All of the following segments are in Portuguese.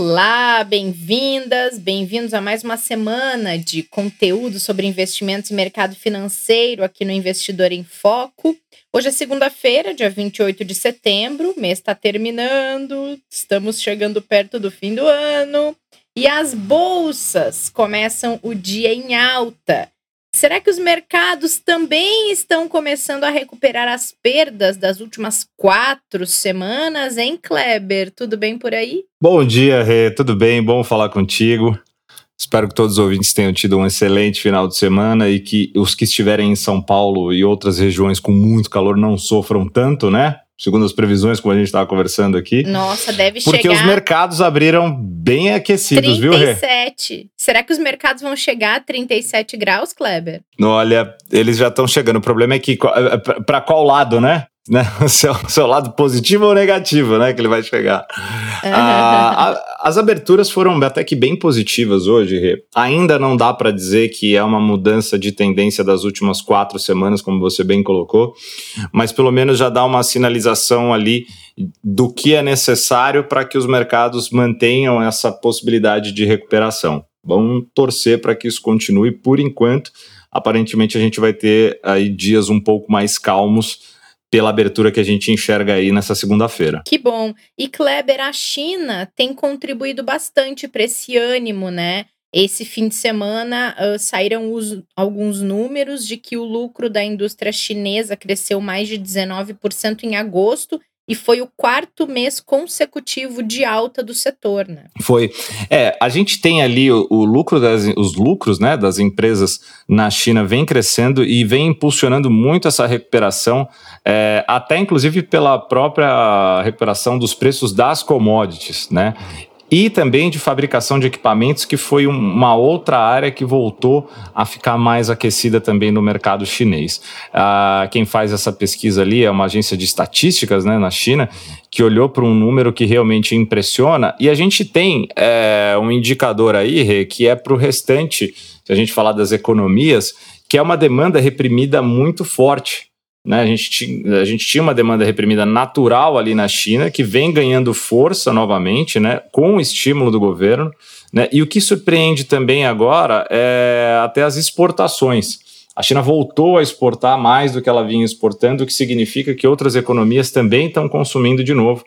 Olá, bem-vindas, bem-vindos a mais uma semana de conteúdo sobre investimentos e mercado financeiro aqui no Investidor em Foco. Hoje é segunda-feira, dia 28 de setembro, o mês está terminando, estamos chegando perto do fim do ano e as bolsas começam o dia em alta. Será que os mercados também estão começando a recuperar as perdas das últimas quatro semanas, hein, Kleber? Tudo bem por aí? Bom dia, Rê. Tudo bem? Bom falar contigo. Espero que todos os ouvintes tenham tido um excelente final de semana e que os que estiverem em São Paulo e outras regiões com muito calor não sofram tanto, né? Segundo as previsões, como a gente estava conversando aqui. Nossa, deve porque chegar. Porque os mercados abriram bem aquecidos, 37. viu, Rê? 37. Será que os mercados vão chegar a 37 graus, Kleber? Olha, eles já estão chegando. O problema é que é, é, para qual lado, né? Né? O seu, seu, lado positivo ou negativo, né? Que ele vai chegar. Uhum. Ah, a, as aberturas foram até que bem positivas hoje, Rê. Ainda não dá para dizer que é uma mudança de tendência das últimas quatro semanas, como você bem colocou, mas pelo menos já dá uma sinalização ali do que é necessário para que os mercados mantenham essa possibilidade de recuperação. Vamos torcer para que isso continue por enquanto. Aparentemente a gente vai ter aí dias um pouco mais calmos pela abertura que a gente enxerga aí nessa segunda-feira. Que bom. E Kleber, a China tem contribuído bastante para esse ânimo, né? Esse fim de semana uh, saíram os, alguns números de que o lucro da indústria chinesa cresceu mais de 19% em agosto e foi o quarto mês consecutivo de alta do setor, né? Foi. É, a gente tem ali o, o, lucro das, os lucros, né, das empresas na China vem crescendo e vem impulsionando muito essa recuperação, é, até inclusive pela própria recuperação dos preços das commodities, né? E também de fabricação de equipamentos, que foi uma outra área que voltou a ficar mais aquecida também no mercado chinês. Ah, quem faz essa pesquisa ali é uma agência de estatísticas né, na China, que olhou para um número que realmente impressiona, e a gente tem é, um indicador aí, que é para o restante, se a gente falar das economias, que é uma demanda reprimida muito forte. Né? A, gente, a gente tinha uma demanda reprimida natural ali na China, que vem ganhando força novamente, né? com o estímulo do governo. Né? E o que surpreende também agora é até as exportações. A China voltou a exportar mais do que ela vinha exportando, o que significa que outras economias também estão consumindo de novo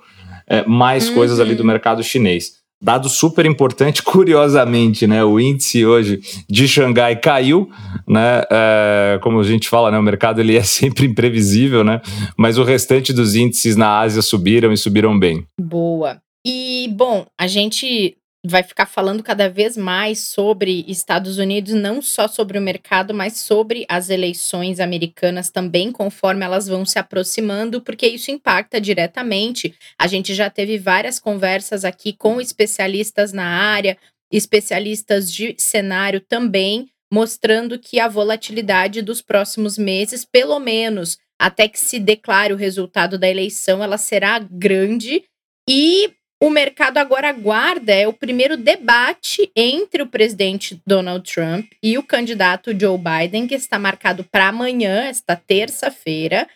é, mais uhum. coisas ali do mercado chinês. Dado super importante, curiosamente, né? O índice hoje de Xangai caiu, né? É, como a gente fala, né? O mercado ele é sempre imprevisível, né? Mas o restante dos índices na Ásia subiram e subiram bem. Boa. E, bom, a gente vai ficar falando cada vez mais sobre Estados Unidos, não só sobre o mercado, mas sobre as eleições americanas também, conforme elas vão se aproximando, porque isso impacta diretamente. A gente já teve várias conversas aqui com especialistas na área, especialistas de cenário também, mostrando que a volatilidade dos próximos meses, pelo menos até que se declare o resultado da eleição, ela será grande e o mercado agora aguarda é o primeiro debate entre o presidente Donald Trump e o candidato Joe Biden, que está marcado para amanhã, esta terça-feira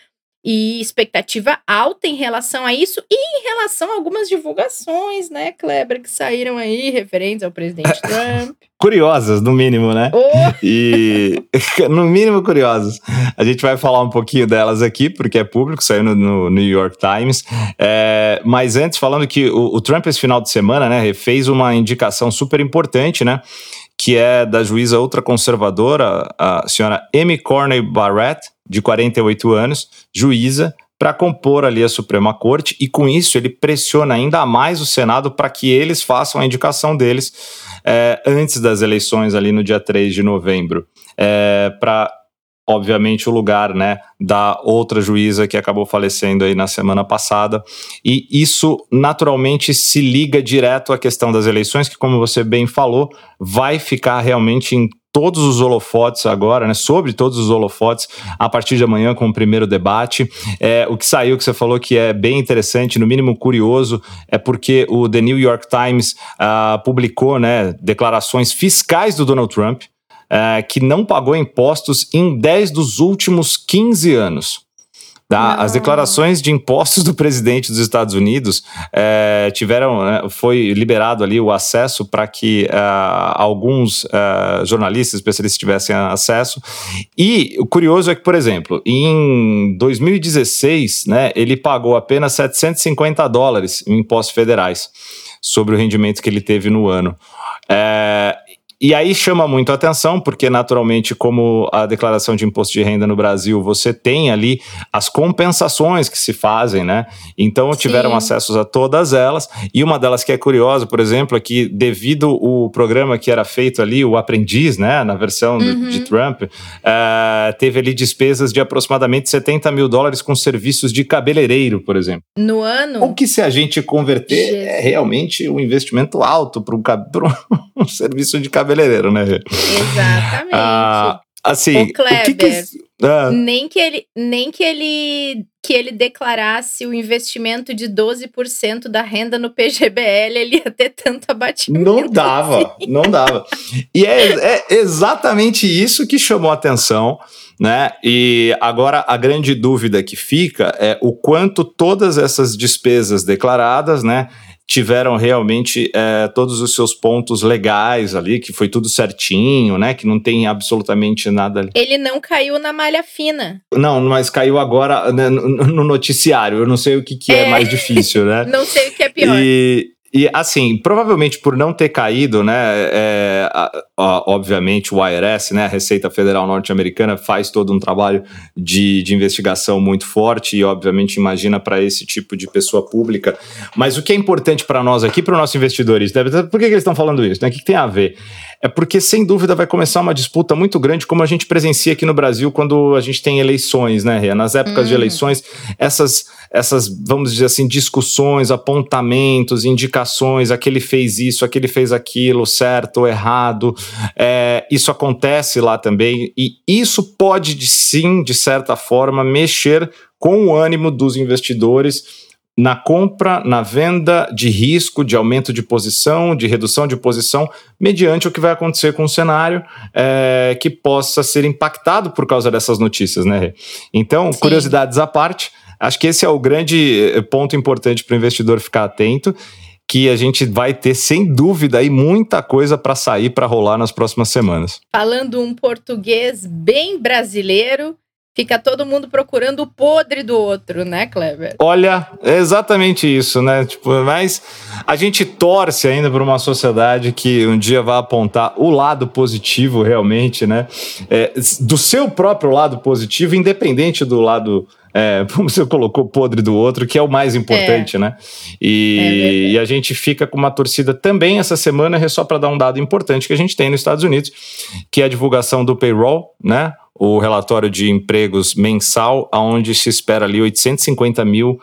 e expectativa alta em relação a isso e em relação a algumas divulgações, né, Kleber, que saíram aí referentes ao presidente Trump. Curiosas, no mínimo, né? Oh. E no mínimo curiosas. A gente vai falar um pouquinho delas aqui, porque é público, saiu no, no New York Times. É, mas antes, falando que o, o Trump, esse final de semana, né, fez uma indicação super importante, né? Que é da juíza ultraconservadora, a senhora Amy Corney Barrett, de 48 anos, juíza, para compor ali a Suprema Corte, e com isso ele pressiona ainda mais o Senado para que eles façam a indicação deles é, antes das eleições, ali no dia 3 de novembro, é, para obviamente, o lugar né, da outra juíza que acabou falecendo aí na semana passada. E isso, naturalmente, se liga direto à questão das eleições, que, como você bem falou, vai ficar realmente em todos os holofotes agora, né, sobre todos os holofotes, a partir de amanhã com o primeiro debate. É, o que saiu, que você falou que é bem interessante, no mínimo curioso, é porque o The New York Times uh, publicou né, declarações fiscais do Donald Trump, uh, que não pagou impostos em 10 dos últimos 15 anos. Tá? As declarações de impostos do presidente dos Estados Unidos é, tiveram, né, foi liberado ali o acesso para que uh, alguns uh, jornalistas, especialistas tivessem acesso. E o curioso é que, por exemplo, em 2016, né, ele pagou apenas 750 dólares em impostos federais sobre o rendimento que ele teve no ano. É, e aí chama muito a atenção, porque naturalmente, como a declaração de imposto de renda no Brasil, você tem ali as compensações que se fazem, né? Então tiveram Sim. acessos a todas elas. E uma delas que é curiosa, por exemplo, é que devido o programa que era feito ali, o aprendiz, né, na versão uhum. de, Trump, uh, teve ali despesas de aproximadamente 70 mil dólares com serviços de cabeleireiro, por exemplo. No ano? O que se a gente converter Jesus. é realmente um investimento alto para um, um serviço de cabeleireiro cabeleireiro, né? Exatamente. Ah, assim, o Kleber, o que que... Ah. nem que ele nem que ele que ele declarasse o investimento de 12% da renda no PGBL, ele ia ter tanto abatimento. Não dava, assim. não dava. E é, é exatamente isso que chamou a atenção né? E agora a grande dúvida que fica é o quanto todas essas despesas declaradas, né, tiveram realmente é, todos os seus pontos legais ali, que foi tudo certinho, né? Que não tem absolutamente nada ali. Ele não caiu na malha fina. Não, mas caiu agora né, no noticiário. Eu não sei o que, que é. é mais difícil, né? não sei o que é pior. E, e assim, provavelmente por não ter caído, né? É, a, a, obviamente o IRS, né? A Receita Federal Norte-Americana faz todo um trabalho de, de investigação muito forte e, obviamente, imagina para esse tipo de pessoa pública. Mas o que é importante para nós aqui, para os nossos investidores, por que, que eles estão falando isso? Né? O que, que tem a ver? É porque, sem dúvida, vai começar uma disputa muito grande, como a gente presencia aqui no Brasil quando a gente tem eleições, né, Rê? Nas épocas de hum. eleições, essas, essas, vamos dizer assim, discussões, apontamentos, indicações, aquele fez isso, aquele fez aquilo, certo ou errado, é, isso acontece lá também, e isso pode, sim, de certa forma, mexer com o ânimo dos investidores na compra, na venda de risco, de aumento de posição, de redução de posição, mediante o que vai acontecer com o cenário é, que possa ser impactado por causa dessas notícias, né? Então, Sim. curiosidades à parte, acho que esse é o grande eh, ponto importante para o investidor ficar atento que a gente vai ter, sem dúvida, aí muita coisa para sair, para rolar nas próximas semanas. Falando um português bem brasileiro, Fica todo mundo procurando o podre do outro, né, Kleber? Olha, é exatamente isso, né? Tipo, mas a gente torce ainda para uma sociedade que um dia vai apontar o lado positivo realmente, né? É, do seu próprio lado positivo, independente do lado é, como você colocou, podre do outro, que é o mais importante, é. né? E, é e, a gente fica com uma torcida também essa semana, só para dar um dado importante que a gente tem nos Estados Unidos, que é a divulgação do payroll, né? o relatório de empregos mensal, onde se espera ali 850 mil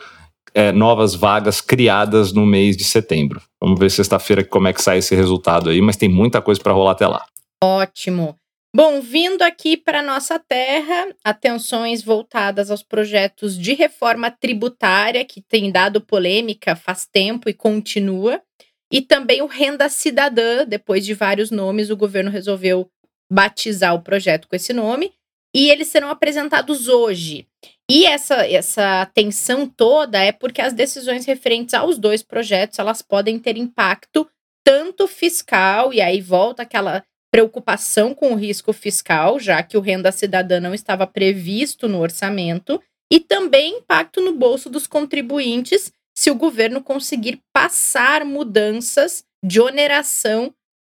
é, novas vagas criadas no mês de setembro. Vamos ver sexta-feira como é que sai esse resultado aí, mas tem muita coisa para rolar até lá. Ótimo. Bom, vindo aqui para nossa terra, atenções voltadas aos projetos de reforma tributária que tem dado polêmica faz tempo e continua, e também o Renda Cidadã, depois de vários nomes, o governo resolveu batizar o projeto com esse nome e eles serão apresentados hoje. E essa, essa tensão toda é porque as decisões referentes aos dois projetos elas podem ter impacto tanto fiscal, e aí volta aquela preocupação com o risco fiscal, já que o renda cidadã não estava previsto no orçamento, e também impacto no bolso dos contribuintes se o governo conseguir passar mudanças de oneração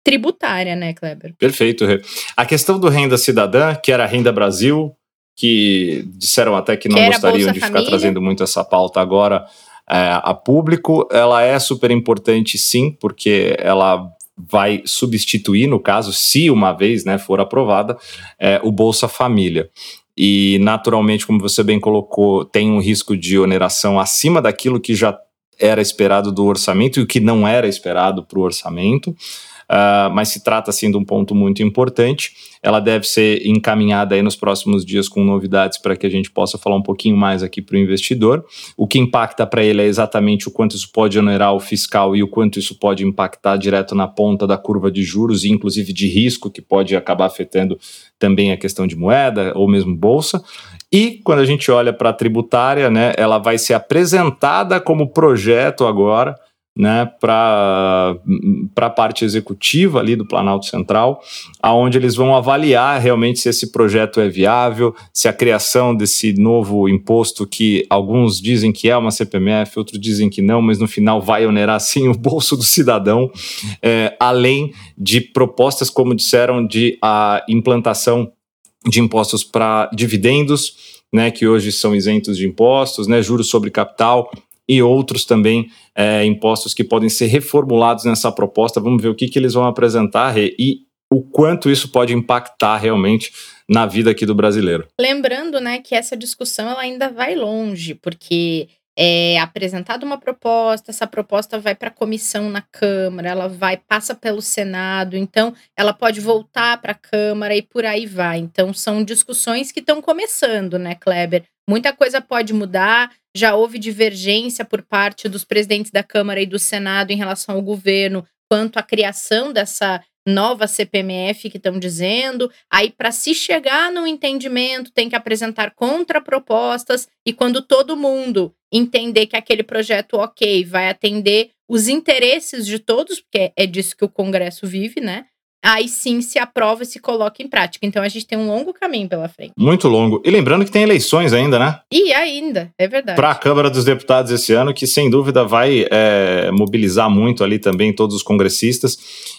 tributária, né, Kleber? Perfeito. A questão do renda cidadã, que era renda Brasil, que disseram até que não que gostariam de ficar trazendo muito essa pauta agora é, a público, ela é super importante sim, porque ela vai substituir, no caso, se uma vez né, for aprovada, é, o Bolsa Família. E, naturalmente, como você bem colocou, tem um risco de oneração acima daquilo que já era esperado do orçamento e o que não era esperado para o orçamento. Uh, mas se trata assim de um ponto muito importante. Ela deve ser encaminhada aí nos próximos dias com novidades para que a gente possa falar um pouquinho mais aqui para o investidor. O que impacta para ele é exatamente o quanto isso pode onerar o fiscal e o quanto isso pode impactar direto na ponta da curva de juros inclusive de risco que pode acabar afetando também a questão de moeda ou mesmo bolsa. E quando a gente olha para a tributária, né, ela vai ser apresentada como projeto agora né, para a parte executiva ali do Planalto Central, aonde eles vão avaliar realmente se esse projeto é viável, se a criação desse novo imposto que alguns dizem que é uma CPMF, outros dizem que não, mas no final vai onerar sim o bolso do cidadão, é, além de propostas, como disseram, de a implantação de impostos para dividendos, né, que hoje são isentos de impostos, né, juros sobre capital, e outros também é, impostos que podem ser reformulados nessa proposta. Vamos ver o que, que eles vão apresentar e o quanto isso pode impactar realmente na vida aqui do brasileiro. Lembrando, né, que essa discussão ela ainda vai longe, porque é apresentada uma proposta, essa proposta vai para a comissão na Câmara, ela vai passa pelo Senado, então ela pode voltar para a Câmara e por aí vai. Então são discussões que estão começando, né, Kleber? Muita coisa pode mudar. Já houve divergência por parte dos presidentes da Câmara e do Senado em relação ao governo quanto à criação dessa nova CPMF que estão dizendo. Aí, para se chegar no entendimento, tem que apresentar contrapropostas, e quando todo mundo entender que aquele projeto, ok, vai atender os interesses de todos, porque é disso que o Congresso vive, né? Aí sim se aprova e se coloca em prática. Então a gente tem um longo caminho pela frente. Muito longo. E lembrando que tem eleições ainda, né? E ainda, é verdade. Para a Câmara dos Deputados esse ano, que sem dúvida vai é, mobilizar muito ali também todos os congressistas.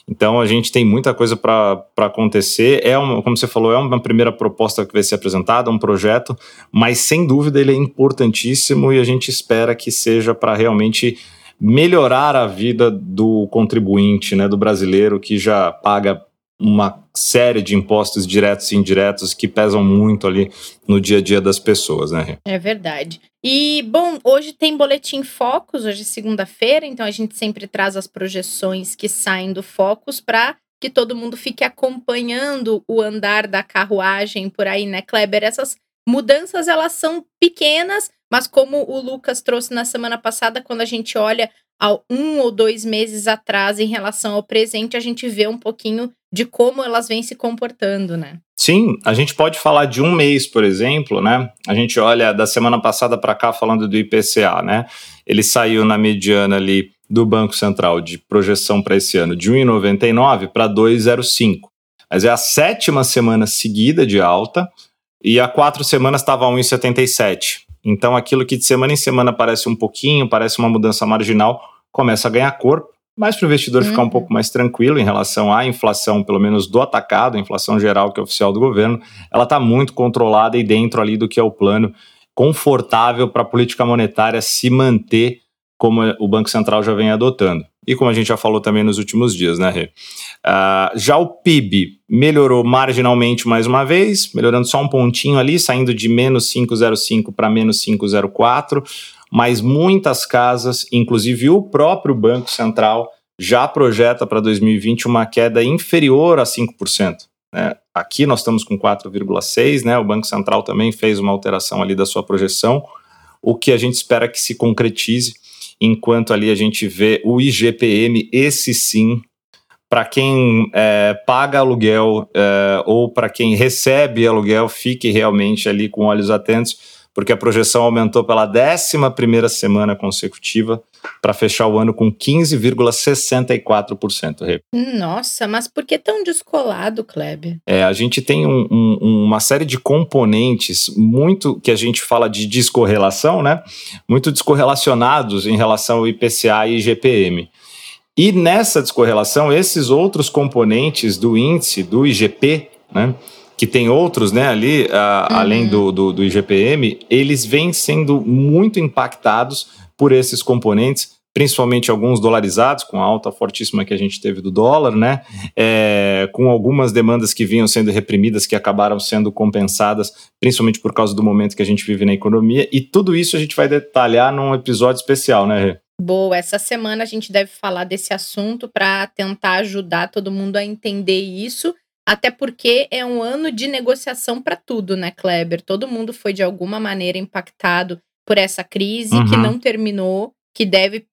Então a gente tem muita coisa para acontecer. É uma, como você falou, é uma primeira proposta que vai ser apresentada, um projeto, mas sem dúvida ele é importantíssimo e a gente espera que seja para realmente melhorar a vida do contribuinte, né, do brasileiro que já paga uma série de impostos diretos e indiretos que pesam muito ali no dia a dia das pessoas, né? É verdade. E, bom, hoje tem Boletim Focus, hoje é segunda-feira, então a gente sempre traz as projeções que saem do Focus para que todo mundo fique acompanhando o andar da carruagem por aí, né, Kleber? Essas mudanças, elas são pequenas, mas como o Lucas trouxe na semana passada, quando a gente olha há um ou dois meses atrás em relação ao presente, a gente vê um pouquinho de como elas vêm se comportando, né? Sim, a gente pode falar de um mês, por exemplo, né? A gente olha da semana passada para cá falando do IPCA, né? Ele saiu na mediana ali do Banco Central de projeção para esse ano de 1,99 para 2,05. Mas é a sétima semana seguida de alta e há quatro semanas estava 1,77. Então, aquilo que de semana em semana parece um pouquinho, parece uma mudança marginal, começa a ganhar corpo. Mas para o investidor uhum. ficar um pouco mais tranquilo em relação à inflação, pelo menos do atacado, a inflação geral que é oficial do governo, ela está muito controlada e dentro ali do que é o plano confortável para a política monetária se manter como o Banco Central já vem adotando. E como a gente já falou também nos últimos dias, né, Rê? Uh, já o PIB melhorou marginalmente mais uma vez, melhorando só um pontinho ali, saindo de menos 5,05 para menos 5,04, mas muitas casas, inclusive o próprio Banco Central, já projeta para 2020 uma queda inferior a 5%. Né? Aqui nós estamos com 4,6%, né? o Banco Central também fez uma alteração ali da sua projeção, o que a gente espera que se concretize enquanto ali a gente vê o IGPM, esse sim, para quem é, paga aluguel é, ou para quem recebe aluguel, fique realmente ali com olhos atentos, porque a projeção aumentou pela 11 semana consecutiva para fechar o ano com 15,64%. Nossa, mas por que tão descolado, Kleber? É, a gente tem um, um, uma série de componentes muito que a gente fala de descorrelação, né? Muito descorrelacionados em relação ao IPCA e IGPM. E nessa descorrelação, esses outros componentes do índice, do IGP, né? Que tem outros, né, ali, uh, uhum. além do, do, do IGPM, eles vêm sendo muito impactados por esses componentes, principalmente alguns dolarizados, com a alta fortíssima que a gente teve do dólar, né? É, com algumas demandas que vinham sendo reprimidas, que acabaram sendo compensadas, principalmente por causa do momento que a gente vive na economia. E tudo isso a gente vai detalhar num episódio especial, né, Rê? Boa, essa semana a gente deve falar desse assunto para tentar ajudar todo mundo a entender isso, até porque é um ano de negociação para tudo, né, Kleber? Todo mundo foi de alguma maneira impactado por essa crise uhum. que não terminou, que deve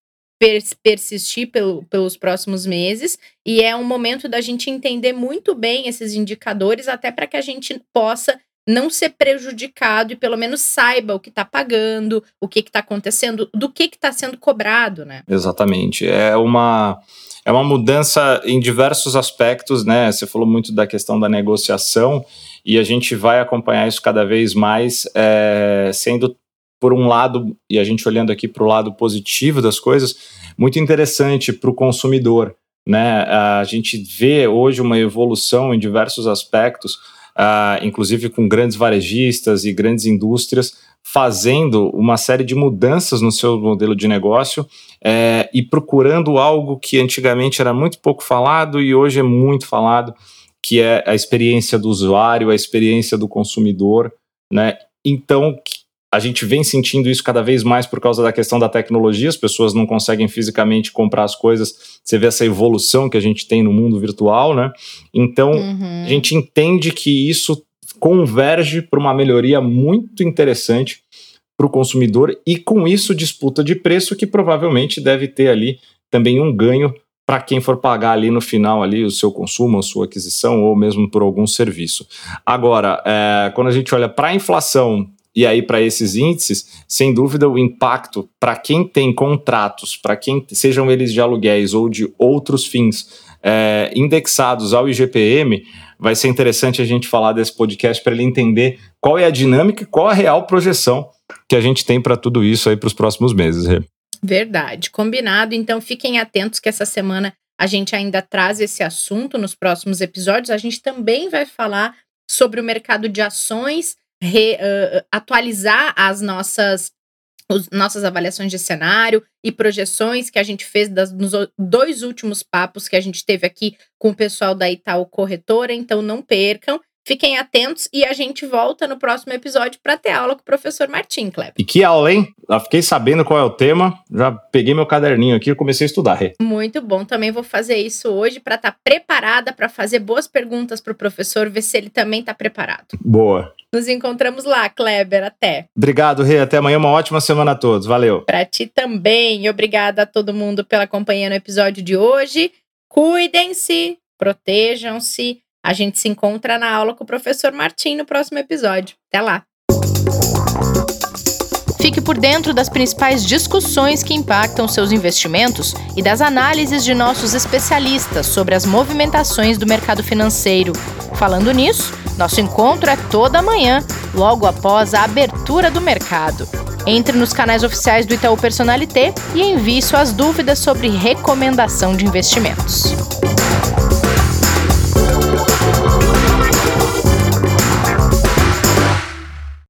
persistir pelo, pelos próximos meses, e é um momento da gente entender muito bem esses indicadores, até para que a gente possa não ser prejudicado e pelo menos saiba o que está pagando, o que está acontecendo, do que está sendo cobrado, né? Exatamente. É uma, é uma mudança em diversos aspectos, né? Você falou muito da questão da negociação e a gente vai acompanhar isso cada vez mais, é, sendo por um lado, e a gente olhando aqui para o lado positivo das coisas, muito interessante para o consumidor. Né? A gente vê hoje uma evolução em diversos aspectos uh, inclusive com grandes varejistas e grandes indústrias, fazendo uma série de mudanças no seu modelo de negócio é, e procurando algo que antigamente era muito pouco falado e hoje é muito falado, que é a experiência do usuário, a experiência do consumidor, né? Então, a gente vem sentindo isso cada vez mais por causa da questão da tecnologia, as pessoas não conseguem fisicamente comprar as coisas, você vê essa evolução que a gente tem no mundo virtual, né? Então, uhum. a gente entende que isso converge para uma melhoria muito interessante para o consumidor e com isso disputa de preço que provavelmente deve ter ali também um ganho para quem for pagar ali no final ali o seu consumo, a sua aquisição ou mesmo por algum serviço. Agora, é, quando a gente olha para a inflação e aí, para esses índices, sem dúvida, o impacto para quem tem contratos, para quem sejam eles de aluguéis ou de outros fins é, indexados ao IGPM, vai ser interessante a gente falar desse podcast para ele entender qual é a dinâmica e qual a real projeção que a gente tem para tudo isso aí para os próximos meses. Verdade, combinado. Então fiquem atentos que essa semana a gente ainda traz esse assunto nos próximos episódios. A gente também vai falar sobre o mercado de ações re, uh, atualizar as nossas os, nossas avaliações de cenário e projeções que a gente fez das, nos dois últimos papos que a gente teve aqui com o pessoal da Itaú Corretora, então não percam. Fiquem atentos e a gente volta no próximo episódio para ter aula com o professor Martim Kleber. E que aula, hein? Já fiquei sabendo qual é o tema, já peguei meu caderninho aqui e comecei a estudar. Muito bom, também vou fazer isso hoje para estar tá preparada para fazer boas perguntas para o professor, ver se ele também está preparado. Boa. Nos encontramos lá, Kleber. Até. Obrigado, Rê. Até amanhã. Uma ótima semana a todos. Valeu. Para ti também. Obrigada a todo mundo pela companhia no episódio de hoje. Cuidem-se, protejam-se a gente se encontra na aula com o professor Martim no próximo episódio. Até lá! Fique por dentro das principais discussões que impactam seus investimentos e das análises de nossos especialistas sobre as movimentações do mercado financeiro. Falando nisso, nosso encontro é toda manhã, logo após a abertura do mercado. Entre nos canais oficiais do Itaú Personalité e envie suas dúvidas sobre recomendação de investimentos.